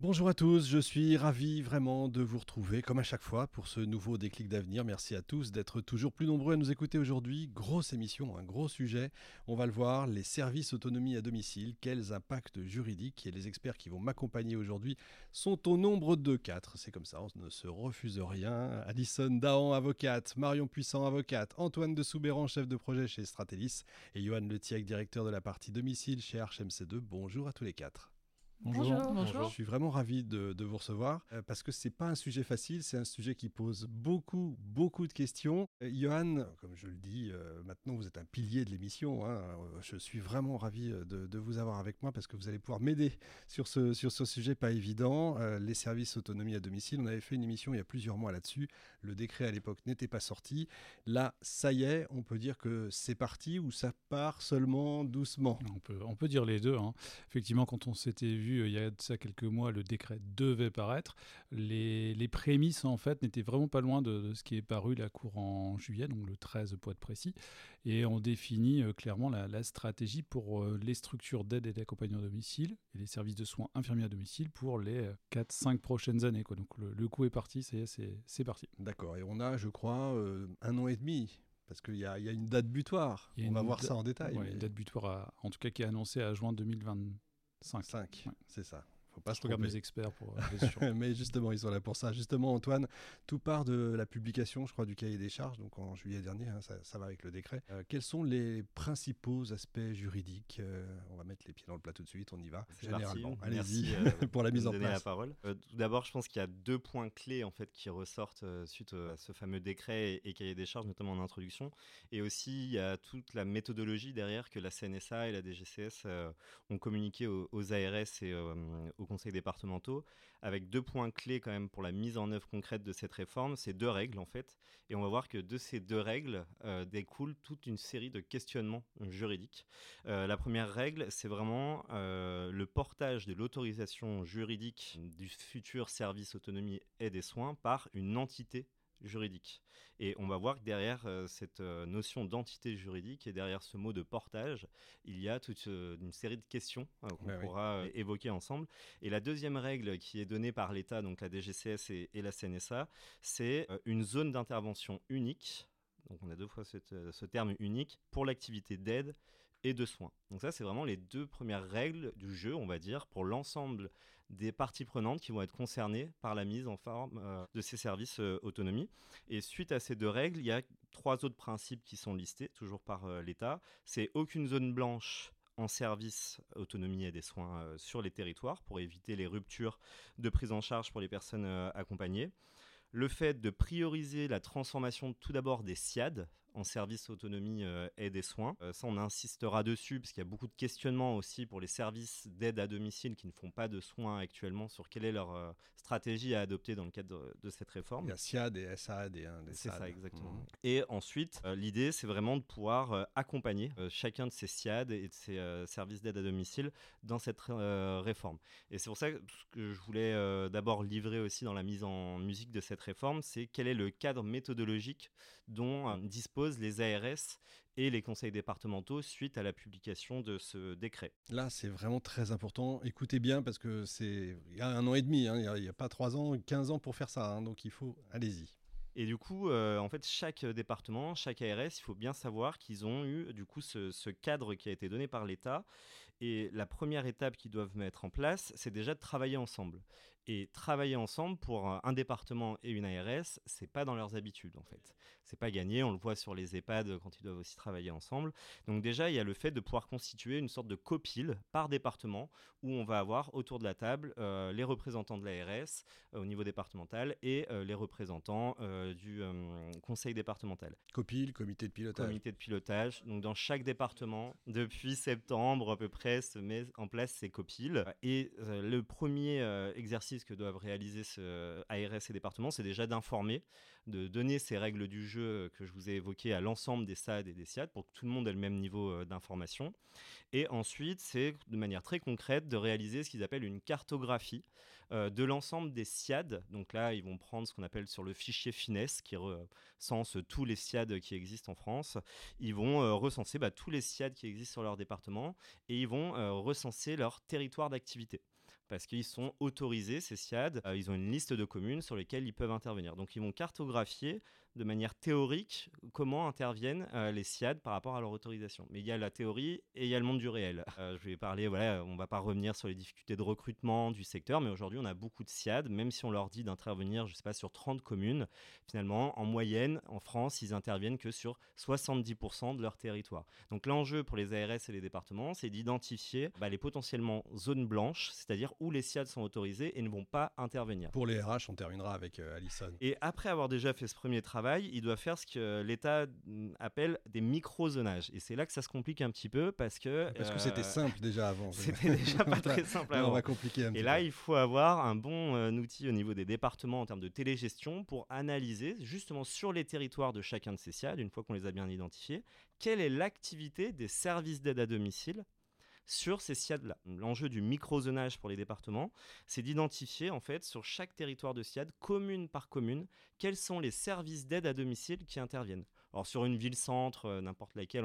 Bonjour à tous, je suis ravi vraiment de vous retrouver comme à chaque fois pour ce nouveau déclic d'avenir. Merci à tous d'être toujours plus nombreux à nous écouter aujourd'hui. Grosse émission, un gros sujet. On va le voir, les services autonomie à domicile, quels impacts juridiques et les experts qui vont m'accompagner aujourd'hui sont au nombre de quatre. C'est comme ça, on ne se refuse rien. Alison Dahan, avocate, Marion Puissant, avocate, Antoine de Soubéran, chef de projet chez Stratelis et Johan Letiec, directeur de la partie domicile chez HMC2. Bonjour à tous les quatre. Bonjour. Je suis vraiment ravi de, vous recevoir euh, parce que c'est pas un sujet facile, c'est un sujet qui pose beaucoup, beaucoup de questions. Euh, Johan, comme je le dis, euh, maintenant vous êtes un pilier de l'émission. Hein. je suis vraiment ravi de, vous avoir avec moi parce que vous allez pouvoir m'aider sur ce, sur ce sujet pas évident. les services autonomie à domicile, on avait fait une émission il y a plusieurs mois là-dessus. Le décret à l'époque n'était pas sorti. Là, ça y est, on peut dire que c'est parti ou ça part seulement doucement? On peut, on peut dire les deux. Hein. Effectivement, quand on s'était vu euh, il y a de ça quelques mois, le décret devait paraître. Les, prémices, en fait, n'étaient vraiment pas loin de, ce qui est paru la Cour en juillet, donc le 13 pour être précis. Et on définit euh, clairement la, stratégie pour euh, les structures d'aide et d'accompagnement à domicile et les services de soins infirmiers à domicile pour les 4-5 prochaines années. Quoi. Donc le, coup est parti, c'est parti. D'accord. Et on a, je crois, un an et demi parce qu'il y, a une date butoir. On va voir ça en détail. Une date butoir, en tout cas, qui est annoncée à juin 2020, 5. 5, c'est ça pas je regarde mes experts pour. Euh, Mais justement, ils sont là pour ça. Justement, Antoine, tout part de la publication, je crois, du cahier des charges, donc en juillet dernier, hein, ça, va avec le décret. Euh, quels sont les principaux aspects juridiques euh, On va mettre les pieds dans le plat tout de suite, on y va. Généralement, allez-y pour la mise en place. la parole. tout d'abord, je pense qu'il y a deux points clés en fait qui ressortent suite à ce fameux décret et, cahier des charges, notamment en introduction. Et aussi, il y a toute la méthodologie derrière que la CNSA et la DGCS ont communiqué aux, aux ARS et aux conseils départementaux, avec deux points clés quand même pour la mise en œuvre concrète de cette réforme, c'est deux règles en fait. Et on va voir que de ces deux règles euh, découle toute une série de questionnements juridiques. Euh, la première règle, c'est vraiment euh, le portage de l'autorisation juridique du futur service autonomie et des soins par une entité juridique. Et on va voir que derrière euh, cette euh, notion d'entité juridique et derrière ce mot de portage, il y a toute euh, une série de questions qu'on pourra évoquer ensemble. Et la deuxième règle qui est donnée par l'État, donc la DGCS et, la CNSA, c'est une zone d'intervention unique. Donc on a deux fois ce terme unique pour l'activité d'aide de soins. Donc ça, c'est vraiment les deux premières règles du jeu, on va dire, pour l'ensemble des parties prenantes qui vont être concernées par la mise en forme euh, de ces services euh, autonomie. Et suite à ces deux règles, il y a trois autres principes qui sont listés, toujours par euh, l'État. C'est aucune zone blanche en service autonomie et des soins sur les territoires pour éviter les ruptures de prise en charge pour les personnes accompagnées. Le fait de prioriser la transformation tout d'abord des SIAD, en service autonomie euh, et des soins. Euh, ça, on insistera dessus parce qu'il y a beaucoup de questionnements aussi pour les services d'aide à domicile qui ne font pas de soins actuellement sur quelle est leur euh, stratégie à adopter dans le cadre de, cette réforme. Il y a SIAD et SAD et des C'est ça, exactement. Mhm. Et ensuite, l'idée, c'est vraiment de pouvoir accompagner chacun de ces SIAD et de ces services d'aide à domicile dans cette réforme. Et c'est pour ça que ce que je voulais d'abord livrer aussi dans la mise en musique de cette réforme, c'est quel est le cadre méthodologique dont dispose les ARS et les conseils départementaux suite à la publication de ce décret. Là, c'est vraiment très important. Écoutez bien parce que c'est il y a un an et demi, hein. il n'y a, pas trois ans, 15 ans pour faire ça, hein. donc il faut, allez-y. Et du coup, euh, en fait, chaque département, chaque ARS, il faut bien savoir qu'ils ont eu du coup ce, ce, cadre qui a été donné par l'État. Et la première étape qu'ils doivent mettre en place, c'est déjà de travailler ensemble. Et travailler ensemble pour un département et une ARS, c'est pas dans leurs habitudes en fait. C'est pas gagné, on le voit sur les EHPAD quand ils doivent aussi travailler ensemble. Donc déjà, il y a le fait de pouvoir constituer une sorte de copile par département où on va avoir autour de la table euh, les représentants de l'ARS euh, au niveau départemental et euh, les représentants du conseil départemental. Copile, comité de pilotage. Comité de pilotage. Donc dans chaque département, depuis septembre à peu près, se met en place ces copiles. Et le premier exercice que doivent réaliser ce ARS et départements, c'est déjà d'informer, de donner ces règles du jeu que je vous ai évoquées à l'ensemble des SAD et des SIAD pour que tout le monde ait le même niveau euh, d'information. Et ensuite, c'est de manière très concrète de réaliser ce qu'ils appellent une cartographie euh, de l'ensemble des SIAD. Donc là, ils vont prendre ce qu'on appelle sur le fichier finesse qui recense tous les SIAD qui existent en France. Ils vont euh, recenser bah, tous les SIAD qui existent sur leur département et ils vont recenser leur territoire d'activité. Parce qu'ils sont autorisés, ces SIAD. ils ont une liste de communes sur lesquelles ils peuvent intervenir. Donc ils vont cartographier de manière théorique comment interviennent euh, les SIAD par rapport à leur autorisation. Mais il y a la théorie et il y a le monde du réel. Euh, je vais parler, voilà, on ne va pas revenir sur les difficultés de recrutement du secteur, mais aujourd'hui on a beaucoup de SIAD, même si on leur dit d'intervenir, je ne sais pas, sur 30 communes, finalement, en moyenne, en France, ils interviennent que sur 70% de leur territoire. Donc l'enjeu pour les ARS et les départements, c'est d'identifier bah, les potentiellement zones blanches, c'est-à-dire où les SIAD sont autorisés et ne vont pas intervenir. Pour les RH, on terminera avec euh, Alison. Et après avoir déjà fait ce premier travail, il doit faire ce que l'État appelle des micro-zonages. Et c'est là que ça se complique un petit peu parce que. Parce que c'était euh, simple déjà avant. C'était déjà pas très simple avant. on va compliquer un Et là, il faut avoir un bon euh, outil au niveau des départements en termes de télégestion pour analyser justement sur les territoires de chacun de ces SIAD, une fois qu'on les a bien identifiés, quelle est l'activité des services d'aide à domicile sur ces SIAD-là. L'enjeu du micro-zonage pour les départements, c'est d'identifier en fait sur chaque territoire de SIAD, commune par commune, quels sont les services d'aide à domicile qui interviennent. Alors sur une ville-centre, euh, n'importe laquelle,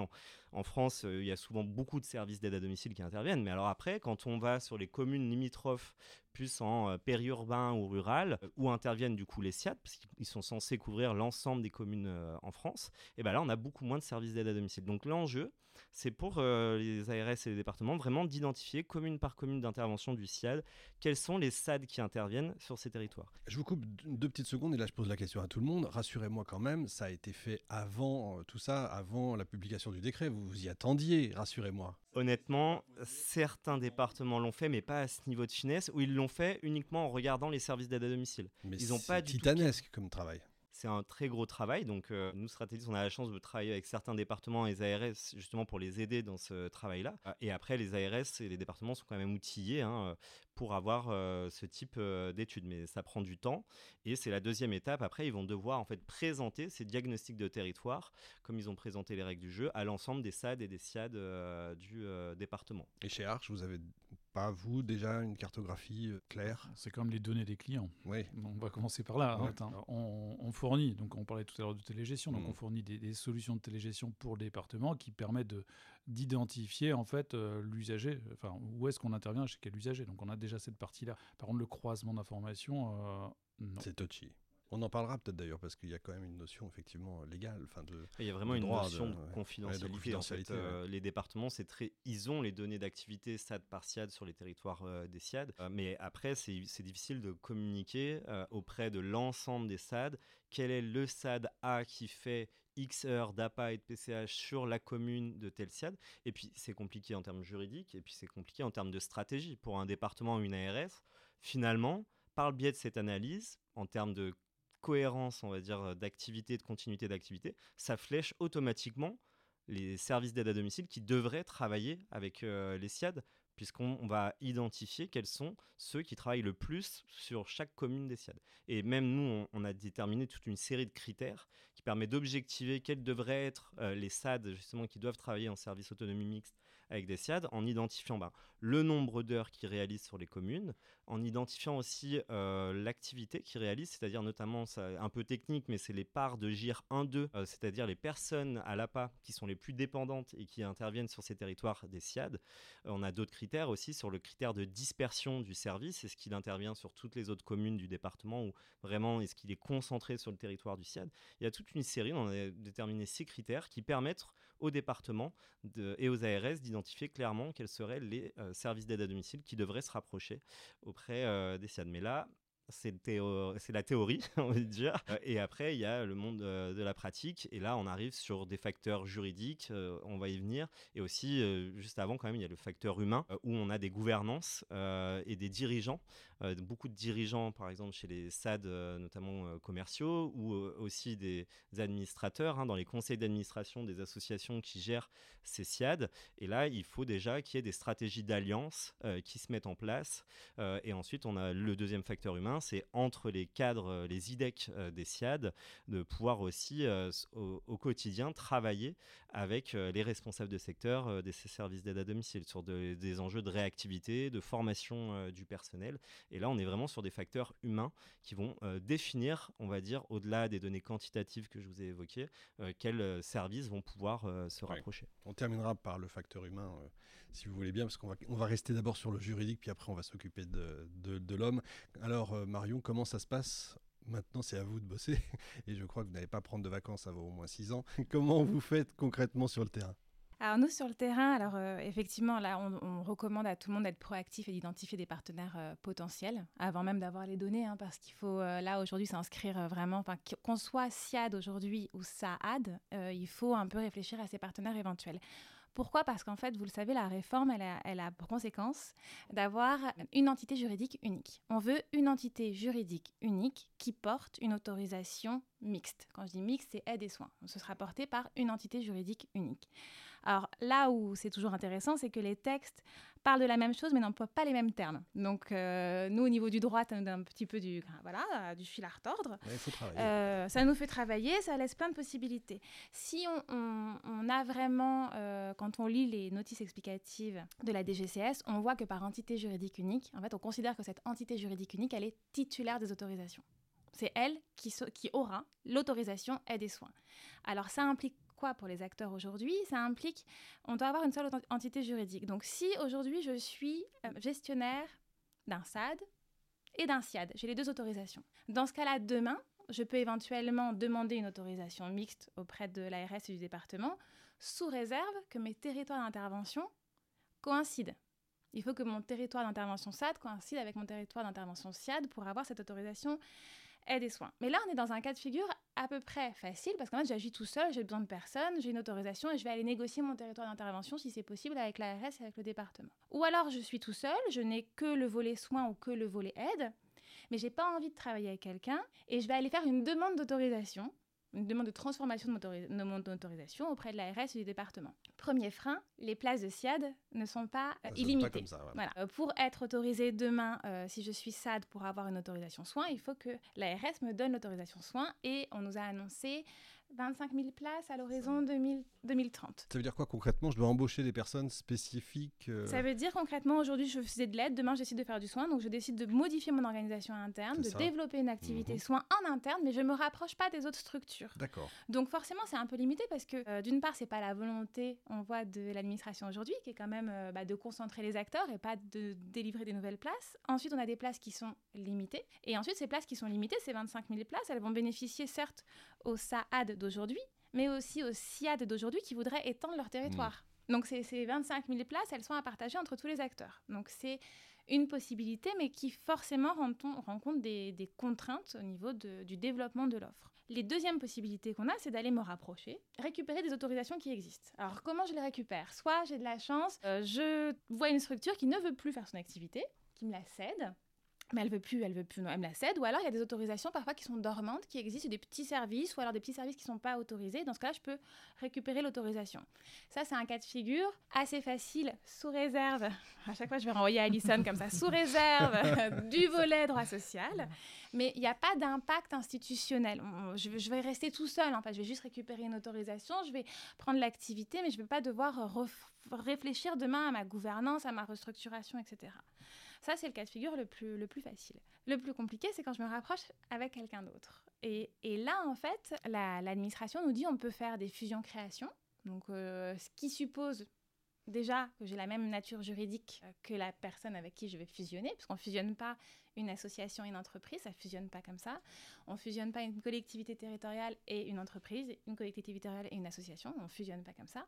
en, France, euh, il y a souvent beaucoup de services d'aide à domicile qui interviennent. Mais alors après, quand on va sur les communes limitrophes, plus en euh, périurbain ou rural, où interviennent du coup les SIAD, parce qu'ils sont censés couvrir l'ensemble des communes en France, et bien là, on a beaucoup moins de services d'aide à domicile. Donc l'enjeu, c'est pour euh, les ARS et les départements vraiment d'identifier commune par commune d'intervention du SIAD quels sont les SAD qui interviennent sur ces territoires. Je vous coupe deux petites secondes et là je pose la question à tout le monde. Rassurez-moi quand même, ça a été fait avant euh, tout ça, avant la publication du décret. Vous y attendiez, rassurez-moi. Honnêtement, certains départements l'ont fait, mais pas à ce niveau de finesse, où ils l'ont fait uniquement en regardant les services d'aide à domicile. Mais ils ont pas titanesque comme travail c'est un très gros travail. Donc, euh, nous, stratégistes, on a la chance de travailler avec certains départements et les ARS justement pour les aider dans ce travail-là. Et après, les ARS et les départements sont quand même outillés hein, pour avoir euh, ce type euh, d'études. Mais ça prend du temps. Et c'est la deuxième étape. Après, ils vont devoir en fait présenter ces diagnostics de territoire, comme ils ont présenté les règles du jeu, à l'ensemble des SAD et des SIAD du département. Et chez Arch, vous avez pas, vous, déjà une cartographie euh, claire C'est comme les données des clients. Oui. On va commencer par là. Hein. On, fournit, donc on parlait tout à l'heure de télégestion, donc mm. on fournit des, solutions de télégestion pour le département qui permettent d'identifier en fait euh, l'usager, enfin où est-ce qu'on intervient chez quel usager. Donc on a déjà cette partie-là. Par contre, le croisement d'informations, euh, C'est touchy. On en parlera peut-être d'ailleurs parce qu'il y a quand même une notion effectivement légale, enfin de. Il y a vraiment une notion de, confidentialité. Euh, les départements, c'est très, ils ont les données d'activité SAD par SIAD sur les territoires euh, des SIAD, euh, mais après c'est difficile de communiquer auprès de l'ensemble des SAD quel est le SAD A qui fait X heures d'APA et de PCH sur la commune de tel SIAD? Et puis c'est compliqué en termes juridiques et puis c'est compliqué en termes de stratégie pour un département ou une ARS. Finalement, par le biais de cette analyse, en termes de cohérence, on va dire, euh, d'activité, de continuité d'activité, ça flèche automatiquement les services d'aide à domicile qui devraient travailler avec euh, les SIAD, puisqu'on va identifier quels sont ceux qui travaillent le plus sur chaque commune des SIAD. Et même nous, on, a déterminé toute une série de critères qui permet d'objectiver quels devraient être euh, les SAD, justement, qui doivent travailler en service autonomie mixte avec des SIAD, en identifiant ben, le nombre d'heures qu'ils réalisent sur les communes, en identifiant aussi euh, l'activité qu'ils réalisent, c'est-à-dire notamment, un peu technique, mais c'est les parts de GIR 1-2, euh, c'est-à-dire les personnes à l'APA qui sont les plus dépendantes et qui interviennent sur ces territoires des SIAD. Euh, on a d'autres critères aussi sur le critère de dispersion du service, est-ce qu'il intervient sur toutes les autres communes du département ou vraiment est-ce qu'il est concentré sur le territoire du SIAD Il y a toute une série, on a déterminé six critères qui permettent au département et aux ARS d'identifier clairement quels seraient les services d'aide à domicile qui devraient se rapprocher auprès euh, des SIAD. Mais là, c'est la théorie, on va dire. Euh, et après, il y a le monde euh, de la pratique. Et là, on arrive sur des facteurs juridiques, on va y venir. Et aussi, juste avant, quand même, il y a le facteur humain, où on a des gouvernances et des dirigeants. beaucoup de dirigeants, par exemple, chez les SAD, notamment commerciaux, ou aussi des, administrateurs hein, dans les conseils d'administration des associations qui gèrent ces SIAD. Et là, il faut déjà qu'il y ait des stratégies d'alliance qui se mettent en place. et ensuite, on a le deuxième facteur humain c'est entre les cadres, les IDEC des SIAD, de pouvoir aussi au, quotidien travailler avec les responsables de secteur des services d'aide à domicile sur des enjeux de réactivité, de formation du personnel. Et là, on est vraiment sur des facteurs humains qui vont définir, on va dire, au-delà des données quantitatives que je vous ai évoquées, quels services vont pouvoir se rapprocher. On terminera par le facteur humain si vous voulez bien, parce qu'on va, rester d'abord sur le juridique, puis après on va s'occuper de, l'homme. Alors euh, Marion, comment ça se passe? Maintenant, c'est à vous de bosser, et je crois que vous n'allez pas prendre de vacances avant au moins six ans. comment vous faites concrètement sur le terrain? Alors nous sur le terrain, alors euh, effectivement là, on, recommande à tout le monde d'être proactif et d'identifier des partenaires euh, potentiels avant même d'avoir les données, hein, parce qu'il faut là aujourd'hui s'inscrire vraiment, qu'on soit SIAD aujourd'hui ou SAAD, il faut un peu réfléchir à ses partenaires éventuels. Pourquoi? Parce qu'en fait, vous le savez, la réforme, elle a, pour conséquence d'avoir une entité juridique unique. On veut une entité juridique unique qui porte une autorisation mixte. Quand je dis mixte, c'est aide et soins. Ce sera porté par une entité juridique unique. Alors là où c'est toujours intéressant, c'est que les textes parlent de la même chose mais n'emploient pas les mêmes termes. Donc euh, nous, au niveau du droit, donne un petit peu du, voilà, du fil à retordre. Euh, ça nous fait travailler, ça laisse plein de possibilités. Si on, a vraiment, euh, quand on lit les notices explicatives de la DGCS, on voit que par entité juridique unique, en fait, on considère que cette entité juridique unique, elle est titulaire des autorisations. C'est elle qui, qui aura l'autorisation et des soins. Alors ça implique pour les acteurs aujourd'hui Ça implique, on doit avoir une seule entité juridique. Donc si aujourd'hui je suis euh, gestionnaire d'un SAD et d'un SIAD, j'ai les deux autorisations. Dans ce cas-là, demain, je peux éventuellement demander une autorisation mixte auprès de l'ARS et du département, sous réserve que mes territoires d'intervention coïncident. Il faut que mon territoire d'intervention SAD coïncide avec mon territoire d'intervention SIAD pour avoir cette autorisation et des soins. Mais là, on est dans un cas de figure à peu près facile parce qu'en fait, j'agis tout seul, j'ai besoin de personne, j'ai une autorisation et je vais aller négocier mon territoire d'intervention si c'est possible avec l'ARS et avec le département. Ou alors, je suis tout seul, je n'ai que le volet soins ou que le volet aide, mais j'ai pas envie de travailler avec quelqu'un et je vais aller faire une demande d'autorisation une demande de transformation de mon autorisation auprès de l'ARS et du département. Premier frein, les places de SIAD ne sont pas euh, illimitées. voilà. Euh, pour être autorisé demain, euh, si je suis SAD pour avoir une autorisation soins, il faut que l'ARS me donne l'autorisation soins et on nous a annoncé 25 000 places à l'horizon 2030. Ça veut dire quoi concrètement Je dois embaucher des personnes spécifiques euh Ça veut dire concrètement, aujourd'hui je faisais de l'aide, demain je décide de faire du soin, donc je décide de modifier mon organisation interne, de développer une activité mhm. soin en interne, mais je ne me rapproche pas des autres structures. D'accord. Donc forcément c'est un peu limité parce que euh, d'une part c'est pas la volonté, on voit, de l'administration aujourd'hui, qui est quand même euh, bah, de concentrer les acteurs et pas de délivrer des nouvelles places. Ensuite on a des places qui sont limitées, et ensuite ces places qui sont limitées, ces 25 000 places, elles vont bénéficier certes au SAAD d'aujourd'hui, mais aussi aux SIAD d'aujourd'hui qui voudraient étendre leur territoire. Mmh. Donc ces, ces 25 000 places, elles sont à partager entre tous les acteurs. Donc c'est une possibilité, mais qui forcément rencontre des, des contraintes au niveau du développement de l'offre. Les deuxièmes possibilités qu'on a, c'est d'aller me rapprocher, récupérer des autorisations qui existent. Alors comment je les récupère? Soit j'ai de la chance, euh, je vois une structure qui ne veut plus faire son activité, qui me la cède, mais elle veut plus, elle veut plus, non, elle me la cède. Ou alors il y a des autorisations parfois qui sont dormantes, qui existent, des petits services, ou alors des petits services qui ne sont pas autorisés. Dans ce cas-là, je peux récupérer l'autorisation. Ça, c'est un cas de figure assez facile, sous réserve. À chaque fois, je vais renvoyer à Alison comme ça, sous réserve du volet droit social. Mais il n'y a pas d'impact institutionnel. Je, vais rester tout seul. En fait, je vais juste récupérer une autorisation, je vais prendre l'activité, mais je ne vais pas devoir réfléchir demain à ma gouvernance, à ma restructuration, etc. Ça, c'est le cas de figure le plus, le plus facile. Le plus compliqué, c'est quand je me rapproche avec quelqu'un d'autre. Et, et, là, en fait, l'administration nous dit on peut faire des fusions-créations. Donc, euh, ce qui suppose déjà que j'ai la même nature juridique que la personne avec qui je vais fusionner, puisqu'on ne fusionne pas une association et une entreprise, ça ne fusionne pas comme ça. On ne fusionne pas une collectivité territoriale et une entreprise, une collectivité territoriale et une association, on ne fusionne pas comme ça.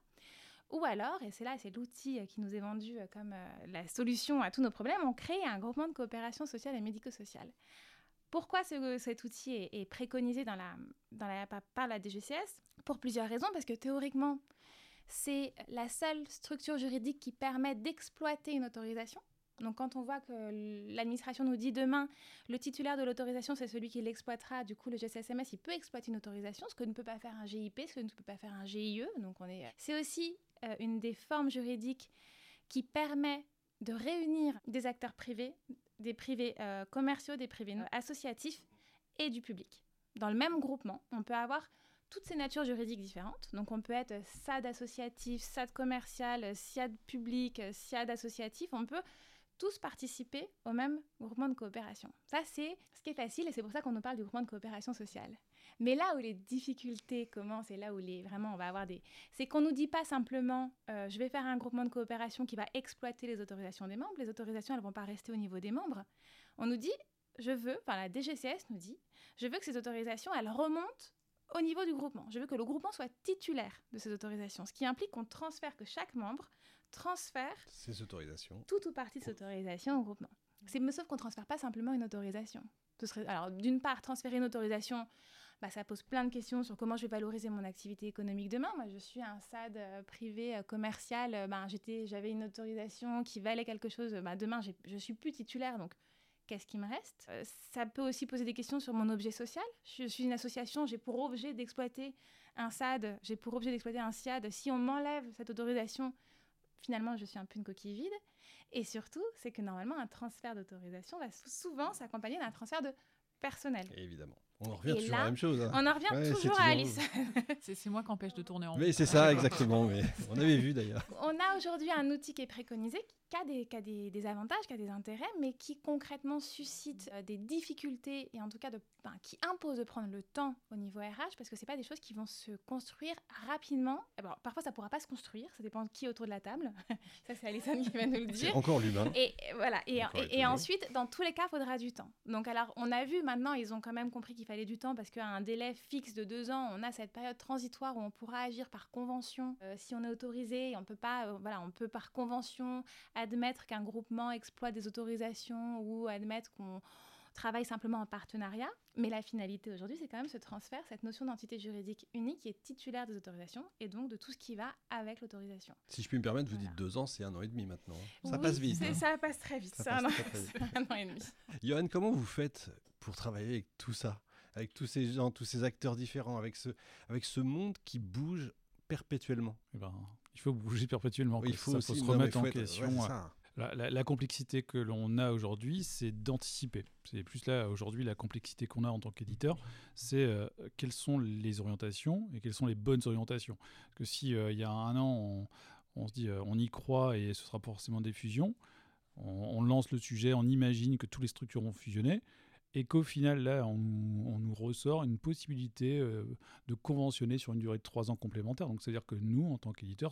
Ou alors, et c'est là, c'est l'outil euh, qui nous est vendu euh, comme euh, la solution à tous nos problèmes, on crée un groupement de coopération sociale et médico-sociale. Pourquoi cet outil est, préconisé par la DGCS Pour plusieurs raisons, parce que théoriquement, c'est la seule structure juridique qui permet d'exploiter une autorisation. Donc quand on voit que l'administration nous dit demain, le titulaire de l'autorisation, c'est celui qui l'exploitera, du coup le GCSMS, il peut exploiter une autorisation, ce que ne peut pas faire un GIP, ce que ne peut pas faire un GIE. Donc on est... C'est aussi euh, une des formes juridiques qui permet de réunir des acteurs privés des privés euh, commerciaux, des privés associatifs et du public. Dans le même groupement, on peut avoir toutes ces natures juridiques différentes. Donc on peut être SAD associatif, SAD commercial, SIAD public, SIAD associatif. On peut tous participer au même groupement de coopération. Ça, c'est ce qui est facile et c'est pour ça qu'on nous parle du groupement de coopération sociale. Mais là où les difficultés commencent et là où les, vraiment on va avoir des... C'est qu'on ne nous dit pas simplement euh, je vais faire un groupement de coopération qui va exploiter les autorisations des membres. Les autorisations, elles ne vont pas rester au niveau des membres. On nous dit je veux, enfin la DGCS nous dit, je veux que ces autorisations, elles remontent au niveau du groupement. Je veux que le groupement soit titulaire de ces autorisations, ce qui implique qu'on transfère, que chaque membre transfère ces autorisations. tout ou partie de cette autorisation au groupement. C'est sauf qu'on ne transfère pas simplement une autorisation. Ce serait, alors, d'une part, transférer une autorisation, bah, ça pose plein de questions sur comment je vais valoriser mon activité économique demain. Moi, je suis un SAD euh, privé euh, commercial. Euh, bah, j'avais une autorisation qui valait quelque chose. Bah, demain, je suis plus titulaire, donc qu'est-ce qui me reste? Ça peut aussi poser des questions sur mon objet social. Je suis une association, j'ai pour objet d'exploiter un SAD, j'ai pour objet d'exploiter un SIAD. Si on m'enlève cette autorisation, finalement, je suis un peu une coquille vide. Et surtout, c'est que normalement, un transfert d'autorisation va souvent s'accompagner d'un transfert de personnel. évidemment. On en revient toujours à la même chose. Hein. On en revient toujours, à Alice. c'est moi qui empêche de tourner en Mais c'est ça, exactement. Mais on avait vu d'ailleurs. On a aujourd'hui un outil qui est préconisé, qui a, des, qui a des, des, avantages, qui a des intérêts, mais qui concrètement suscite euh, des difficultés et en tout cas de, ben, qui impose de prendre le temps au niveau RH parce que c'est pas des choses qui vont se construire rapidement. Alors, parfois, ça pourra pas se construire, ça dépend de qui est autour de la table. ça, c'est Alison qui va nous le dire. encore l'humain. Et voilà. Et, et, ensuite, dans tous les cas, il faudra du temps. Donc, alors, on a vu maintenant, ils ont quand même compris qu'il fallait du temps parce qu'à un délai fixe de deux ans, on a cette période transitoire où on pourra agir par convention euh, si on est autorisé. On peut pas, euh, voilà, on peut par convention admettre qu'un groupement exploite des autorisations ou admettre qu'on travaille simplement en partenariat. Mais la finalité aujourd'hui, c'est quand même ce transfert, cette notion d'entité juridique unique qui est titulaire des autorisations et donc de tout ce qui va avec l'autorisation. Si je puis me permettre, vous dites deux ans, c'est un an et demi maintenant. Ça passe vite. Hein. Ça passe très vite, c'est un, un, an et demi. Johan, comment vous faites pour travailler avec tout ça avec tous ces gens, tous ces acteurs différents, avec ce, avec ce monde qui bouge perpétuellement? Eh ben, il faut bouger perpétuellement. il faut, se remettre en question. la, complexité que l'on a aujourd'hui, c'est d'anticiper. C'est plus là, aujourd'hui, la complexité qu'on a en tant qu'éditeur, c'est euh, quelles sont les orientations et quelles sont les bonnes orientations. que si euh, il y a un an, on, se dit euh, on y croit et ce sera forcément des fusions, on, lance le sujet, on imagine que toutes les structures vont fusionner et qu'au final, là, on, nous ressort une possibilité euh, de conventionner sur une durée de trois ans complémentaire. Donc, c'est-à-dire que nous, en tant qu'éditeurs,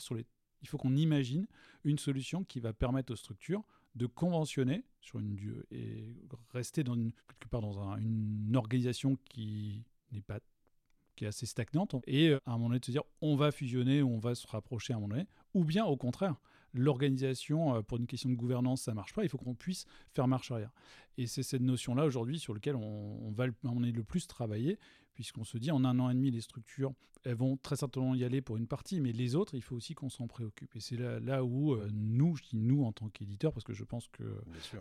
il faut qu'on imagine une solution qui va permettre aux structures de conventionner sur une et rester dans une, quelque part dans une organisation qui n'est pas qui est assez stagnante et euh, à un moment donné de se dire on va fusionner on va se rapprocher à un moment donné ou bien au contraire l'organisation, euh, pour une question de gouvernance, ça marche pas, il faut qu'on puisse faire marche arrière. Et c'est cette notion-là aujourd'hui sur laquelle on, va on est le plus travailler, puisqu'on se dit en un an et demi, les structures, elles vont très certainement y aller pour une partie, mais les autres, il faut aussi qu'on s'en préoccupe. Et c'est là, là, où euh, nous, je dis nous en tant qu'éditeurs, parce que je pense que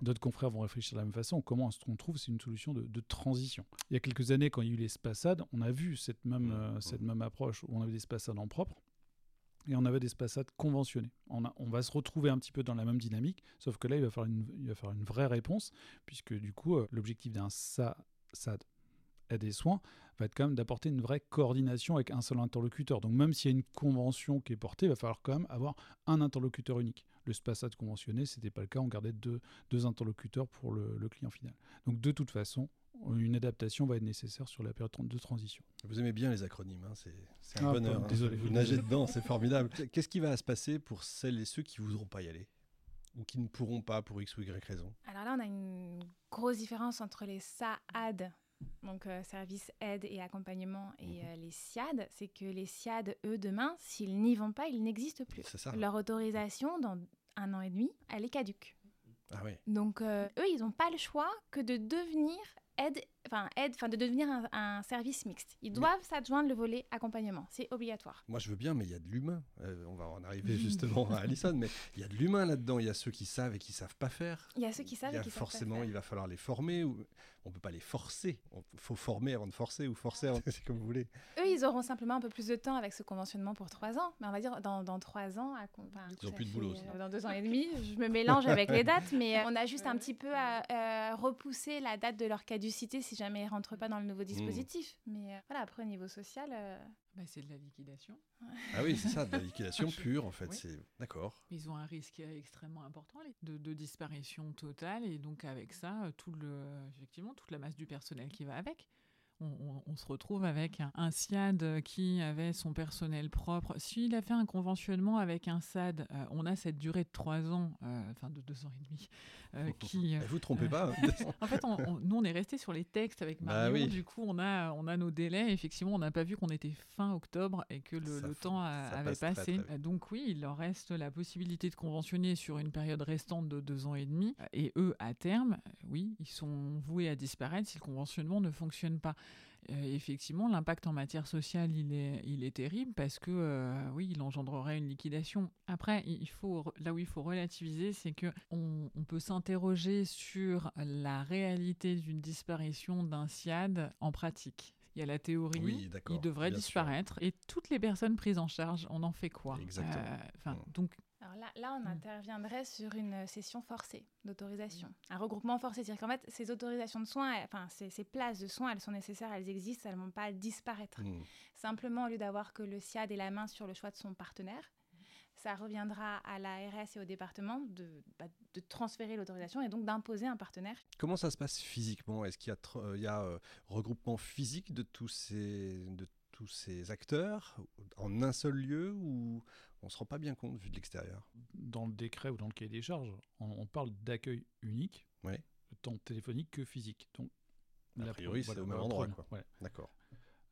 d'autres confrères vont réfléchir de la même façon, comment est-ce qu'on trouve c'est une solution de, transition. Il y a quelques années, quand il y a eu les spasades, on a vu cette même, mmh, euh, cette mmh. même approche où on avait des spasades en propre et on avait des spasades conventionnés. On, va se retrouver un petit peu dans la même dynamique, sauf que là, il va faire une, vraie réponse, puisque du coup, euh, l'objectif d'un SAD aide des soins va être quand même d'apporter une vraie coordination avec un seul interlocuteur. Donc même s'il y a une convention qui est portée, il va falloir quand même avoir un interlocuteur unique. Le SPASAD conventionné, ce n'était pas le cas, on gardait deux, deux interlocuteurs pour le client final. Donc de toute façon, une adaptation va être nécessaire sur la période de transition. Vous aimez bien les acronymes, hein, c'est un ah, bonheur. Hein. Désolé. Vous nagez dedans, c'est formidable. Qu'est-ce qui va se passer pour celles et ceux qui ne voudront pas y aller ou qui ne pourront pas pour X ou Y raison? Alors là, on a une grosse différence entre les SAAD, donc euh, services aide et accompagnement, et mhm. euh, les SIAD. C'est que les SIAD, eux, demain, s'ils n'y vont pas, ils n'existent plus. Leur autorisation, dans un an et demi, elle est caduque. Ah oui. Donc, euh, eux, ils n'ont pas le choix que de devenir aide, enfin, aide, enfin, de devenir un, service mixte. Ils doivent s'adjoindre le volet accompagnement. C'est obligatoire. Moi, je veux bien, mais il y a de l'humain. Euh, on va en arriver justement à Alison, mais il y a de l'humain là-dedans. Il y a ceux qui savent et qui savent pas faire. Il y a ceux qui savent et qui savent Forcément, il va falloir les former. Ou... On peut pas les forcer. Il faut former avant de forcer ou forcer avant... c'est comme vous voulez. Eux, ils auront simplement un peu plus de temps avec ce conventionnement pour trois ans. Mais on va dire dans, dans trois ans, à... ils n'ont plus de boulot. Euh, dans deux ans et demi, je me mélange avec les dates, mais euh, on a juste un petit peu à repousser la date de leur caducité si jamais ils rentrent pas dans le nouveau mmh. dispositif. Mais voilà, après au niveau social. Bah, c'est de la liquidation. Ah oui, c'est ça, de la liquidation pure, en fait. C'est D'accord. Ils ont un risque extrêmement important de, de, disparition totale, et donc avec ça, tout le, effectivement, toute la masse du personnel qui va avec on, se retrouve avec un, SIAD qui avait son personnel propre. S'il a fait un conventionnement avec un SAD, euh, on a cette durée de trois ans, euh, enfin de deux ans et demi, euh, qui. vous trompez pas. Hein. en fait, nous on est resté sur les textes avec bah Marion. Du coup, on a on a nos délais. Effectivement, on n'a pas vu qu'on était fin octobre et que le, temps avait passé. Donc oui, il leur reste la possibilité de conventionner sur une période restante de deux ans et demi. Et eux, à terme, oui, ils sont voués à disparaître si le conventionnement ne fonctionne pas. Euh, effectivement, l'impact en matière sociale, il est, terrible parce que, euh, oui, il engendrerait une liquidation. Après, il faut, là où il faut relativiser, c'est que on, peut s'interroger sur la réalité d'une disparition d'un SIAD en pratique. Il y a la théorie, il devrait disparaître. Et toutes les personnes prises en charge, on en fait quoi? Exactement. Euh, donc, alors là, là, on mm. interviendrait sur une session forcée d'autorisation. Un regroupement forcé, c'est-à-dire qu'en fait, ces autorisations de soins, enfin, ces, ces, places de soins, elles sont nécessaires, elles existent, elles ne vont pas disparaître. Mm. Simplement, au lieu d'avoir que le SIAD ait la main sur le choix de son partenaire, ça reviendra à l'ARS et au département de, bah, de transférer l'autorisation et donc d'imposer un partenaire. Comment ça se passe physiquement? Est-ce qu'il y a, il y a euh, regroupement physique de tous ces, de tous ces acteurs en un seul lieu ou on ne se rend pas bien compte vu de l'extérieur? Dans le décret ou dans le cahier des charges, on, parle d'accueil unique, tant téléphonique que physique. Donc, a priori, c'est au même endroit. D'accord.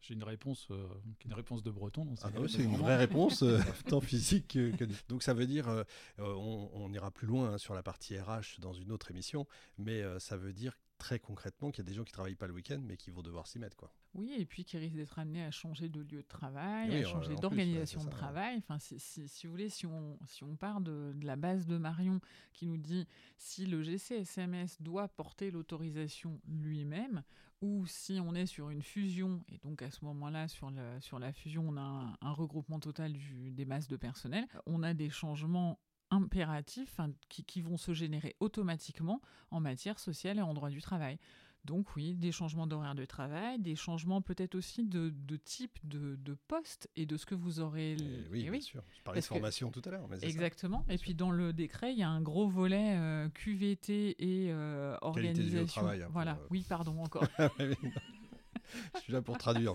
J'ai une réponse, euh, une réponse de Breton. Ah bah c'est une vraie réponse, euh, tant physique que, Donc ça veut dire, euh, on, ira plus loin hein, sur la partie RH dans une autre émission, mais ça veut dire très concrètement qu'il y a des gens qui travaillent pas le week-end, mais qui vont devoir s'y mettre, quoi. Oui, et puis qui risquent d'être amenés à changer de lieu de travail, à changer d'organisation de travail. Enfin, si, si, vous voulez, si on, si on part de, de, la base de Marion qui nous dit si le GCSMS doit porter l'autorisation lui-même, ou si on est sur une fusion, et donc à ce moment-là, sur, le, sur la fusion, on a un, regroupement total du, des masses de personnel, on a des changements impératifs qui, qui, vont se générer automatiquement en matière sociale et en droit du travail. Donc oui, des changements d'horaire de travail, des changements peut-être aussi de, type de, poste et de ce que vous aurez. Eh oui, eh bien sûr. Je parlais de formation tout à l'heure. Exactement. et puis dans le décret, il y a un gros volet euh, QVT et euh, organisation. Travail, hein, voilà. Euh, oui, pardon encore. Je suis là pour traduire.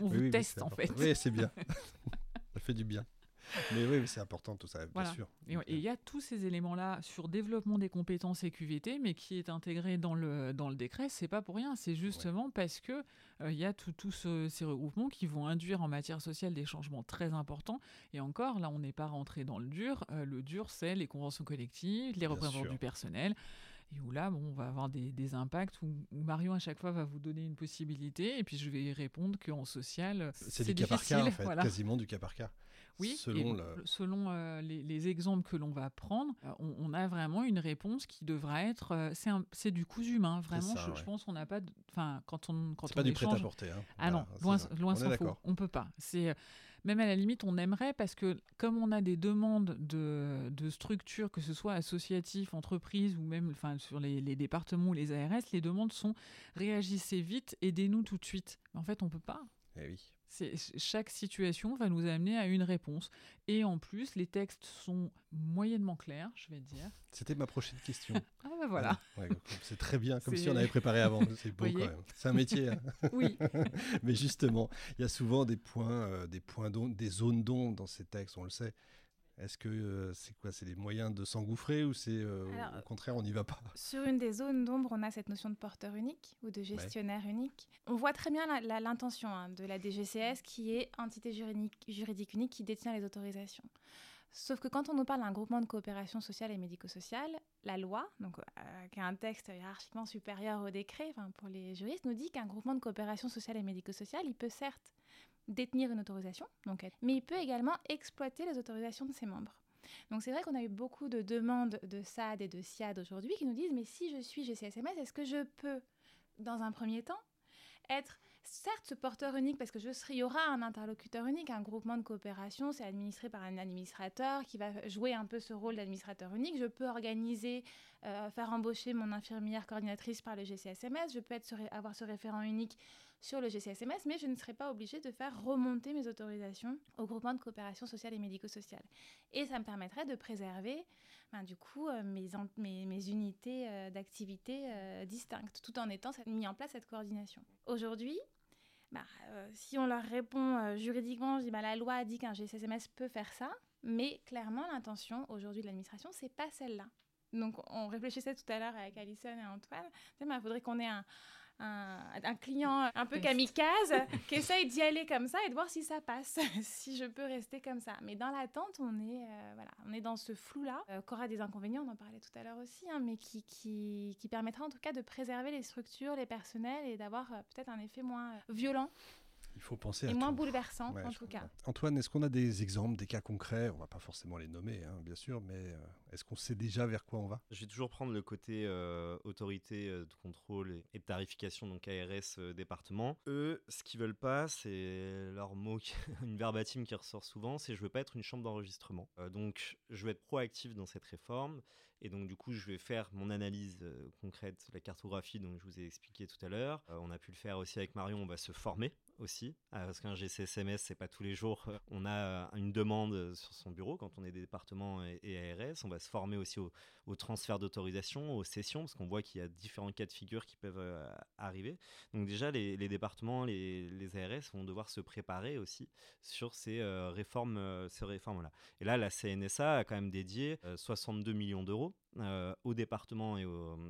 On vous teste en fait. Oui, c'est bien. ça fait du bien. Mais oui, c'est important tout ça, bien sûr. Et il y a tous ces éléments-là sur développement des compétences et QVT, mais qui est intégré dans le, dans le décret, c'est pas pour rien. C'est justement parce que il y a tous ces regroupements qui vont induire en matière sociale des changements très importants. Et encore, là, on n'est pas rentré dans le dur. le dur, c'est les conventions collectives, les représentants du personnel et où là, bon, on va avoir des, des impacts où, Marion à chaque fois va vous donner une possibilité et puis je vais y répondre qu'en social, c'est du cas par cas en fait, quasiment du cas par cas. Oui, selon, selon euh, les, exemples que l'on va prendre, euh, on, a vraiment une réponse qui devra être. Euh, c'est du coup humain, vraiment. je, pense qu'on n'a pas. Enfin, quand on quand on pas du prêt à porter. Hein. Ah non, loin, loin s'en faut. On peut pas. C'est même à la limite, on aimerait parce que comme on a des demandes de, de structures, que ce soit associatifs, entreprises ou même enfin, sur les, les, départements ou les ARS, les demandes sont réagissez vite, aidez-nous tout de suite. Mais en fait, on peut pas. Eh oui chaque situation va nous amener à une réponse. Et en plus, les textes sont moyennement clairs, je vais dire. C'était ma prochaine question. ah ben voilà. c'est très bien, comme si on avait préparé avant. C'est beau quand même. C'est un métier. Hein. oui. Mais justement, il y a souvent des points, euh, des points des zones d'ombre dans ces textes, on le sait. Est-ce que euh, c'est quoi C'est des moyens de s'engouffrer ou c'est euh, au contraire on n'y va pas? Sur une des zones d'ombre, on a cette notion de porteur unique ou de gestionnaire unique. On voit très bien l'intention hein, de la DGCS qui est entité juridique, juridique unique qui détient les autorisations. Sauf que quand on nous parle d'un groupement de coopération sociale et médico-sociale, la loi, donc, euh, qui est un texte hiérarchiquement supérieur au décret pour les juristes, nous dit qu'un groupement de coopération sociale et médico-sociale, il peut certes détenir une autorisation, donc, mais il peut également exploiter les autorisations de ses membres. Donc c'est vrai qu'on a eu beaucoup de demandes de SAD et de SIAD aujourd'hui qui nous disent mais si je suis GCSMS, est-ce que je peux, dans un premier temps, être certes ce porteur unique, parce que je serai, il y aura un interlocuteur unique, un groupement de coopération, c'est administré par un administrateur qui va jouer un peu ce rôle d'administrateur unique. Je peux organiser, euh, faire embaucher mon infirmière coordinatrice par le GCSMS, je peux être, avoir ce référent unique sur le GCSMS, mais je ne serai pas obligée de faire remonter mes autorisations au groupement de coopération sociale et médico-sociale. Et ça me permettrait de préserver ben, du coup euh, mes, unités euh, d'activité euh, distinctes, tout en étant mis en place cette coordination. Aujourd'hui, bah, si on leur répond juridiquement, je dis bah, la loi dit qu'un GCSMS peut faire ça, mais clairement l'intention aujourd'hui de l'administration, c'est pas celle-là. Donc on réfléchissait tout à l'heure avec Alison et Antoine, il bah, faudrait qu'on ait un, un, client un peu kamikaze qui essaye d'y aller comme ça et de voir si ça passe, si je peux rester comme ça. Mais dans l'attente, on est euh, voilà, on est dans ce flou-là, euh, qui aura des inconvénients, on en parlait tout à l'heure aussi, hein, mais qui, qui, qui, permettra en tout cas de préserver les structures, les personnels et d'avoir euh, peut-être un effet moins violent il faut penser et à moins bouleversant en tout cas. Antoine, est-ce qu'on a des exemples, des cas concrets? On va pas forcément les nommer, hein, bien sûr, mais euh, est-ce qu'on sait déjà vers quoi on va? Je vais toujours prendre le côté euh, autorité euh, de contrôle et, de tarification, donc ARS département. Eux, ce qu'ils veulent pas, c'est leur mot, une verbatim qui ressort souvent, c'est je veux pas être une chambre d'enregistrement. donc je veux être proactif dans cette réforme. Et donc, du coup, je vais faire mon analyse concrète, la cartographie, dont je vous ai expliqué tout à l'heure. on a pu le faire aussi avec Marion, on va se former aussi, euh, parce qu'un GCSMS, c'est pas tous les jours. Euh, on a euh, une demande sur son bureau quand on est des départements et, ARS. On va se former aussi au, transfert d'autorisation, aux sessions, parce qu'on voit qu'il y a différents cas de figure qui peuvent arriver. Donc déjà, les, départements, les, ARS vont devoir se préparer aussi sur ces réformes, ces réformes-là. Et là, la CNSA a quand même dédié 62 millions d'euros euh, aux départements et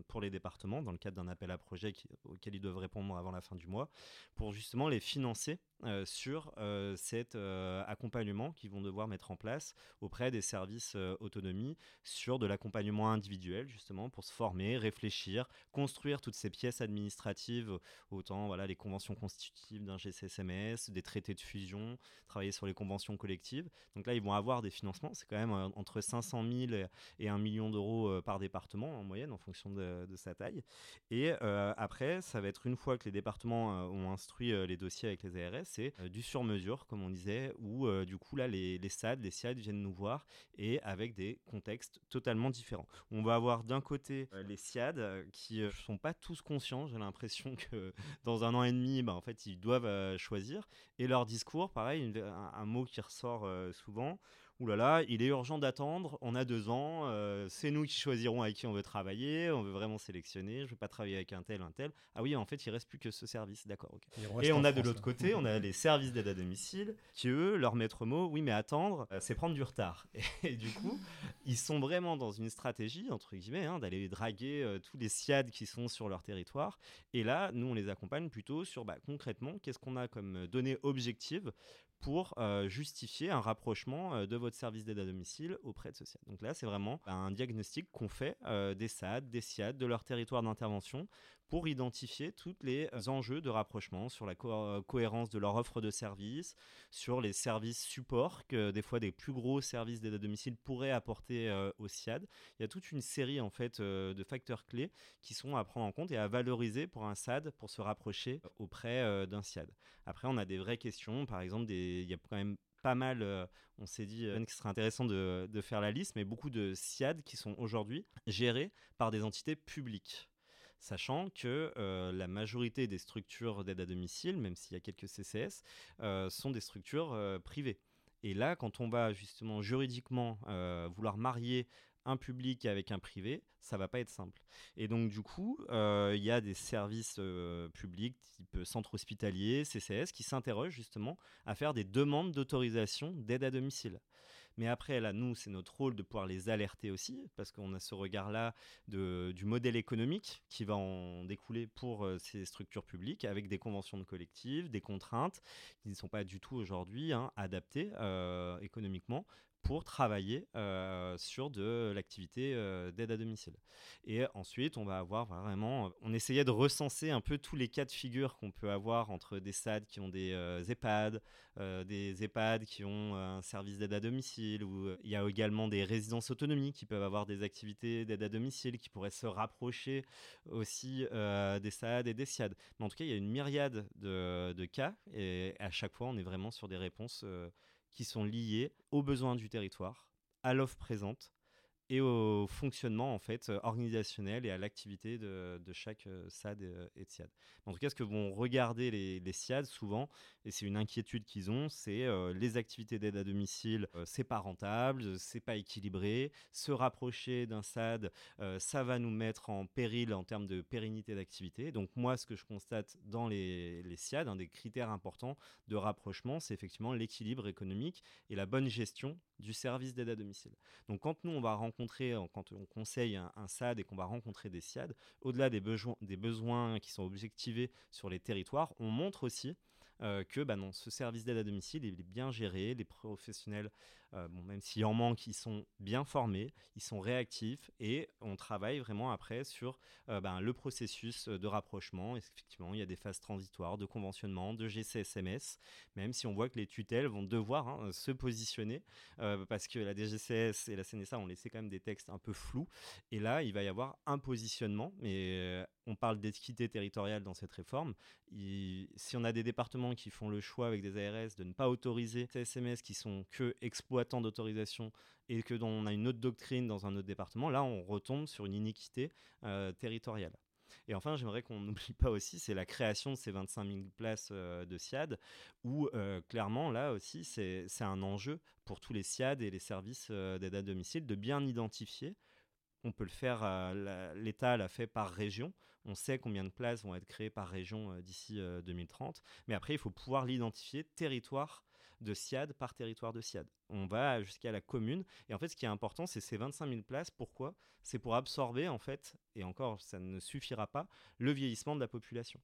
pour les départements dans le cadre d'un appel à projet auquel ils doivent répondre avant la fin du mois pour justement les financer euh, sur euh, cet euh, accompagnement qu'ils vont devoir mettre en place auprès des services autonomie sur de l'accompagnement individuel justement pour se former, réfléchir, construire toutes ces pièces administratives, autant voilà les conventions constitutives d'un GCSMS, des traités de fusion, travailler sur les conventions collectives. Donc là, ils vont avoir des financements, c'est quand même entre 500 000 et 1 million d'euros par département en moyenne en fonction de, sa taille. Et après, ça va être une fois que les départements ont instruit les dossiers avec les ARS, c'est euh, du sur-mesure, comme on disait, où euh, du coup là les, les SAD, les SIAD viennent nous voir et avec des contextes totalement différents. On va avoir d'un côté euh, les SIAD qui ne sont pas tous conscients, j'ai l'impression que dans un an et demi, bah, en fait ils doivent choisir et leur discours, pareil, un, mot qui ressort souvent, Ouh là là, il est urgent d'attendre, on a deux ans, euh, c'est nous qui choisirons avec qui on veut travailler, on veut vraiment sélectionner, je ne veux pas travailler avec un tel, un tel. Ah oui, en fait, il reste plus que ce service, d'accord. Et on a de l'autre côté, on a les services d'aide à domicile qui, eux, leur maître mot, oui, mais attendre, euh, c'est prendre du retard. Et, du coup, ils sont vraiment dans une stratégie, entre guillemets, hein, d'aller draguer euh, tous les SIAD qui sont sur leur territoire. Et là, nous, on les accompagne plutôt sur bah, concrètement, qu'est-ce qu'on a comme données objectives pour justifier un rapprochement de votre service d'aide à domicile auprès de social. Donc là, c'est vraiment un diagnostic qu'on fait euh, des SAD, des SIAD, de leur territoire d'intervention pour identifier tous les enjeux de rapprochement sur la cohérence de leur offre de services, sur les services support que des fois des plus gros services d'aide à domicile pourraient apporter au SIAD. Il y a toute une série en fait de facteurs clés qui sont à prendre en compte et à valoriser pour un SAD pour se rapprocher auprès d'un SIAD. Après, on a des vraies questions, par exemple il y a quand même pas mal, euh, on s'est dit euh, qu'il serait intéressant de, faire la liste, mais beaucoup de SIAD qui sont aujourd'hui gérés par des entités publiques. Sachant que euh, la majorité des structures d'aide à domicile, même s'il y a quelques CCS, sont des structures privées. Et là, quand on va justement juridiquement vouloir marier un public avec un privé, ça va pas être simple. Et donc du coup, euh, il y a des services euh, publics type centre hospitalier, CCS, qui s'interrogent justement à faire des demandes d'autorisation d'aide à domicile. Mais après, là, nous, c'est notre rôle de pouvoir les alerter aussi, parce qu'on a ce regard-là du modèle économique qui va en découler pour euh, ces structures publiques, avec des conventions de collectif, des contraintes qui ne sont pas du tout aujourd'hui hein, adaptées économiquement pour travailler sur de l'activité d'aide à domicile. Et ensuite, on va avoir vraiment, on essayait de recenser un peu tous les cas de figure qu'on peut avoir entre des SAD qui ont des EHPAD, des EHPAD qui ont un service d'aide à domicile, ou il y a également des résidences autonomie qui peuvent avoir des activités d'aide à domicile qui pourraient se rapprocher aussi des SAD et des SIAD. Mais en tout cas, il y a une myriade de, de cas et à chaque fois, on est vraiment sur des réponses qui sont liées aux besoins du territoire, à l'offre présente et au fonctionnement en fait euh, organisationnel et à l'activité de, chaque euh, SAD euh, et, de SIAD. En tout cas, ce que vont regarder les, les SIAD souvent, et c'est une inquiétude qu'ils ont, c'est les activités d'aide à domicile, c'est pas rentable, c'est pas équilibré. Se rapprocher d'un SAD, ça va nous mettre en péril en termes de pérennité d'activité. Donc moi, ce que je constate dans les, les SIAD, un des critères importants de rapprochement, c'est effectivement l'équilibre économique et la bonne gestion du service d'aide à domicile. Donc quand nous, on va rencontrer, euh, quand on conseille un, SAD et qu'on va rencontrer des SIAD, au-delà des, besoins, qui sont objectivés sur les territoires, on montre aussi euh, que bah non, ce service d'aide à domicile est bien géré, les professionnels euh, même s'il en manque, ils sont bien formés, ils sont réactifs et on travaille vraiment après sur euh, ben, le processus de rapprochement. effectivement, il y a des phases transitoires de conventionnement, de GCSMS, même si on voit que les tutelles vont devoir hein, se positionner euh, parce que la DGCS et la CNSA ont laissé quand même des textes un peu flous. Et là, il va y avoir un positionnement, mais on parle d'équité territoriale dans cette réforme. si on a des départements qui font le choix avec des ARS de ne pas autoriser ces SMS qui sont que exploités tant d'autorisation et que on a une autre doctrine dans un autre département, là on retombe sur une iniquité euh, territoriale. Et enfin, j'aimerais qu'on n'oublie pas aussi, c'est la création de ces 25 000 places euh, de SIAD, où euh, clairement, là aussi, c'est un enjeu pour tous les SIAD et les services d'aide à domicile de bien identifier. On peut le faire, l'État l'a fait par région. On sait combien de places vont être créées par région d'ici 2030. Mais après, il faut pouvoir l'identifier territoire de SIAD par territoire de SIAD. On va jusqu'à la commune. Et en fait, ce qui est important, c'est ces 25 000 places. Pourquoi? C'est pour absorber, en fait, et encore, ça ne suffira pas, le vieillissement de la population.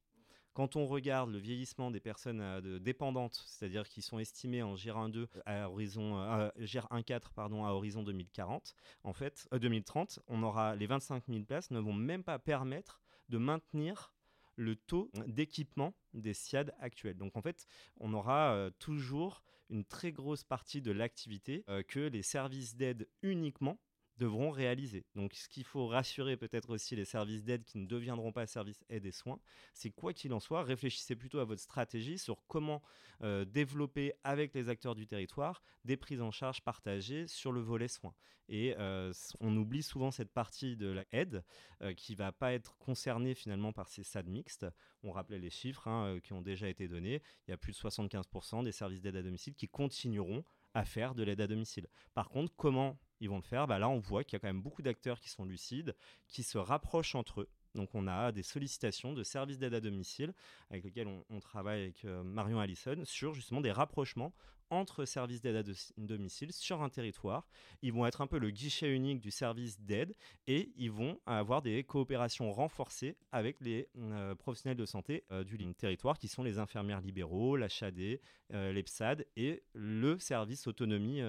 Quand on regarde le vieillissement des personnes euh, dépendantes, c'est-à-dire qui sont estimées en GR1-2 à horizon euh, 1-4 pardon à horizon 2040, en fait 2030, euh, on aura les 25 000 places ne vont même pas permettre de maintenir le taux d'équipement des SIAD actuels. Donc en fait, on aura euh, toujours une très grosse partie de l'activité euh, que les services d'aide uniquement devront réaliser. Donc ce qu'il faut rassurer peut-être aussi les services d'aide qui ne deviendront pas services aide et soins, c'est quoi qu'il en soit, réfléchissez plutôt à votre stratégie sur comment euh, développer avec les acteurs du territoire des prises en charge partagées sur le volet soins. Et euh, on oublie souvent cette partie de la aide euh, qui va pas être concernée finalement par ces SAD mixtes. On rappelait les chiffres hein, qui ont déjà été donnés. Il y a plus de 75% des services d'aide à domicile qui continueront à faire de l'aide à domicile. Par contre, comment ils vont le faire? Bah Là, on voit qu'il y a quand même beaucoup d'acteurs qui sont lucides, qui se rapprochent entre eux. Donc on a des sollicitations de services d'aide à domicile avec lesquels on, travaille avec euh, Marion Allison sur justement des rapprochements entre services d'aide à domicile sur un territoire. Ils vont être un peu le guichet unique du service d'aide et ils vont avoir des coopérations renforcées avec les euh, professionnels de santé euh, du territoire qui sont les infirmières libéraux, la CHAD, les PSAD et le service autonomie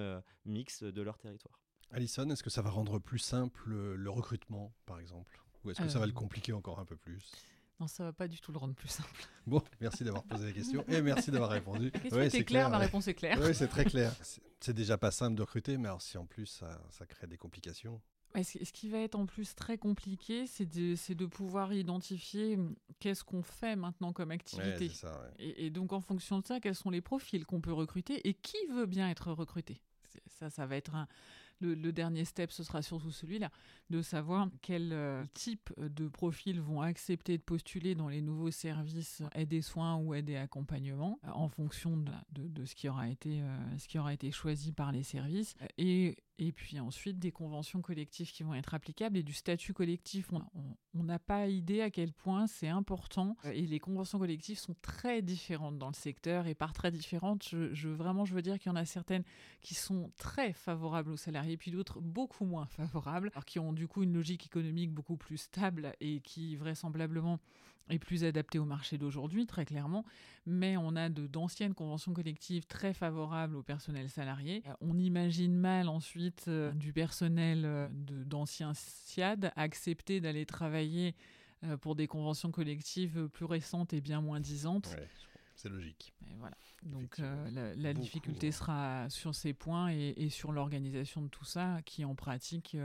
mixte de leur territoire. Alison, est-ce que ça va rendre plus simple le recrutement, par exemple? Ou est-ce que ça va le euh. compliquer encore un peu plus? Non, ça va pas du tout le rendre plus simple. Bon, merci d'avoir posé la question et merci d'avoir répondu. La question était claire, ma réponse est claire. Oui, c'est très clair. C'est déjà pas simple de recruter, mais alors si en plus ça, crée des complications. ce qui va être en plus très compliqué, c'est de, de, pouvoir identifier hum, qu'est-ce qu'on fait maintenant comme activité. Ça, et, et, donc en fonction de ça, quels sont les profils qu'on peut recruter et qui veut bien être recruté. Ça, ça va être un, le, dernier step, ce sera surtout celui-là, de savoir quel euh, type de profils vont accepter de postuler dans les nouveaux services aide et soins ou aide et accompagnement, euh, en fonction de, ce, qui aura été, euh, ce qui aura été choisi par les services. Et et puis ensuite des conventions collectives qui vont être applicables et du statut collectif. On n'a pas idée à quel point c'est important et les conventions collectives sont très différentes dans le secteur et par très différentes, je, vraiment je veux dire qu'il y en a certaines qui sont très favorables aux salariés puis d'autres beaucoup moins favorables, alors qui ont du coup une logique économique beaucoup plus stable et qui vraisemblablement est plus adapté au marché d'aujourd'hui, très clairement, mais on a d'anciennes conventions collectives très favorables au personnel salarié. Euh, on imagine mal ensuite euh, du personnel euh, d'anciens SIAD accepter d'aller travailler pour des conventions collectives plus récentes et bien moins disantes. c'est logique. voilà. Donc la, difficulté hein. sera sur ces points et, sur l'organisation de tout ça, qui en pratique,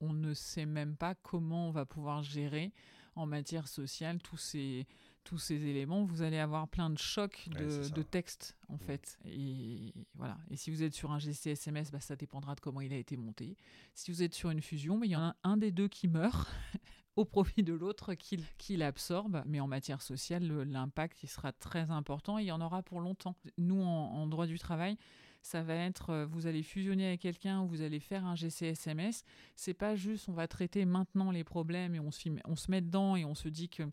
on, ne sait même pas comment on va pouvoir gérer en matière sociale tous ces, tous ces éléments, vous allez avoir plein de chocs de, de textes en mm. fait. Et voilà. Et si vous êtes sur un GCSMS, bah, ça dépendra de comment il a été monté. Si vous êtes sur une fusion, mais il y en a un des deux qui meurt au profit de l'autre qui, qui l'absorbe. Mais en matière sociale, l'impact il sera très important et il y en aura pour longtemps. Nous, en droit du travail, ça va être euh, vous allez fusionner avec quelqu'un ou vous allez faire un GCSMS. C'est pas juste on va traiter maintenant les problèmes et on se, on se met dedans et on se dit que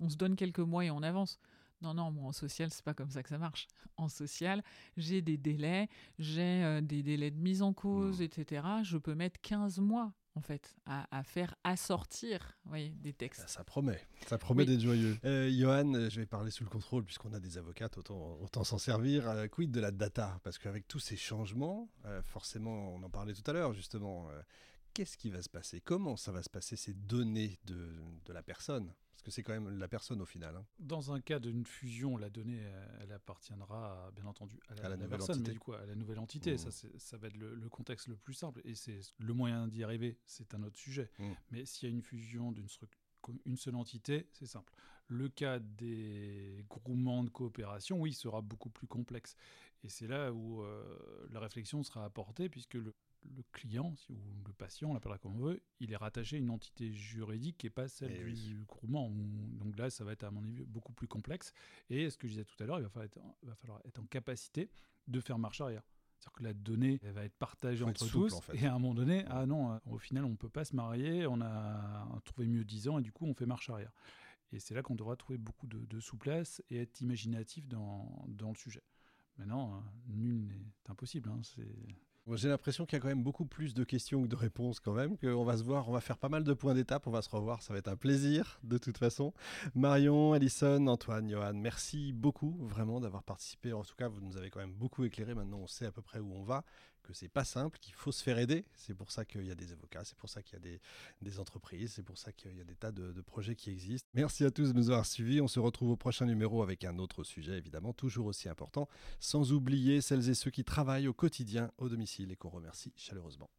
on se donne quelques mois et on avance. Non, non, moi en social, c'est pas comme ça que ça marche. En social, j'ai des délais, j'ai euh, des délais de mise en cause, mmh. etc. Je peux mettre 15 mois en fait, à, faire assortir voyez, des textes. Ça, promet, ça promet d'être joyeux. Euh, Johan, euh, je vais parler sous le contrôle, puisqu'on a des avocates, autant, autant s'en servir. Euh, quid de la data? Parce qu'avec tous ces changements, forcément, on en parlait tout à l'heure, justement, qu'est-ce qui va se passer? Comment ça va se passer, ces données de, de la personne? Que c'est quand même la personne au final. Hein. Dans un cas d'une fusion, la donnée, elle, appartiendra bien entendu à la, nouvelle personne, entité. mais du coup à la nouvelle entité. Mmh. Ça, ça va être le, contexte le plus simple et c'est le moyen d'y arriver. C'est un autre sujet. Mmh. Mais s'il y a une fusion d'une une seule entité, c'est simple. Le cas des groupements de coopération, oui, sera beaucoup plus complexe. Et c'est là où euh, la réflexion sera apportée, puisque le, le client, ou le patient, on l'appellera comme on veut, il est rattaché à une entité juridique qui n'est pas celle eh du groupement. Donc là, ça va être à mon avis beaucoup plus complexe. Et ce que je disais tout à l'heure, il va falloir, être, va falloir être en capacité de faire marche arrière. C'est-à-dire que la donnée elle va être partagée entre tous. Et à un moment donné, ah non, euh, au final, on ne peut pas se marier, on a trouvé mieux 10 ans et du coup, on fait marche arrière. Et c'est là qu'on devra trouver beaucoup de, souplesse et être imaginatif dans, dans le sujet. Maintenant, euh, nul n'est impossible. Hein, c'est j'ai l'impression qu'il y a quand même beaucoup plus de questions que de réponses quand même, qu'on va se voir, on va faire pas mal de points d'étape, on va se revoir, ça va être un plaisir de toute façon. Marion, Alison, Antoine, Johan, merci beaucoup vraiment d'avoir participé. En tout cas, vous nous avez quand même beaucoup éclairé, maintenant on sait à peu près où on va que c'est pas simple, qu'il faut se faire aider. C'est pour ça qu'il y a des avocats, c'est pour ça qu'il y a des, entreprises, c'est pour ça qu'il y a des tas de, de, projets qui existent. Merci à tous de nous avoir suivis. On se retrouve au prochain numéro avec un autre sujet, évidemment, toujours aussi important, sans oublier celles et ceux qui travaillent au quotidien au domicile et qu'on remercie chaleureusement.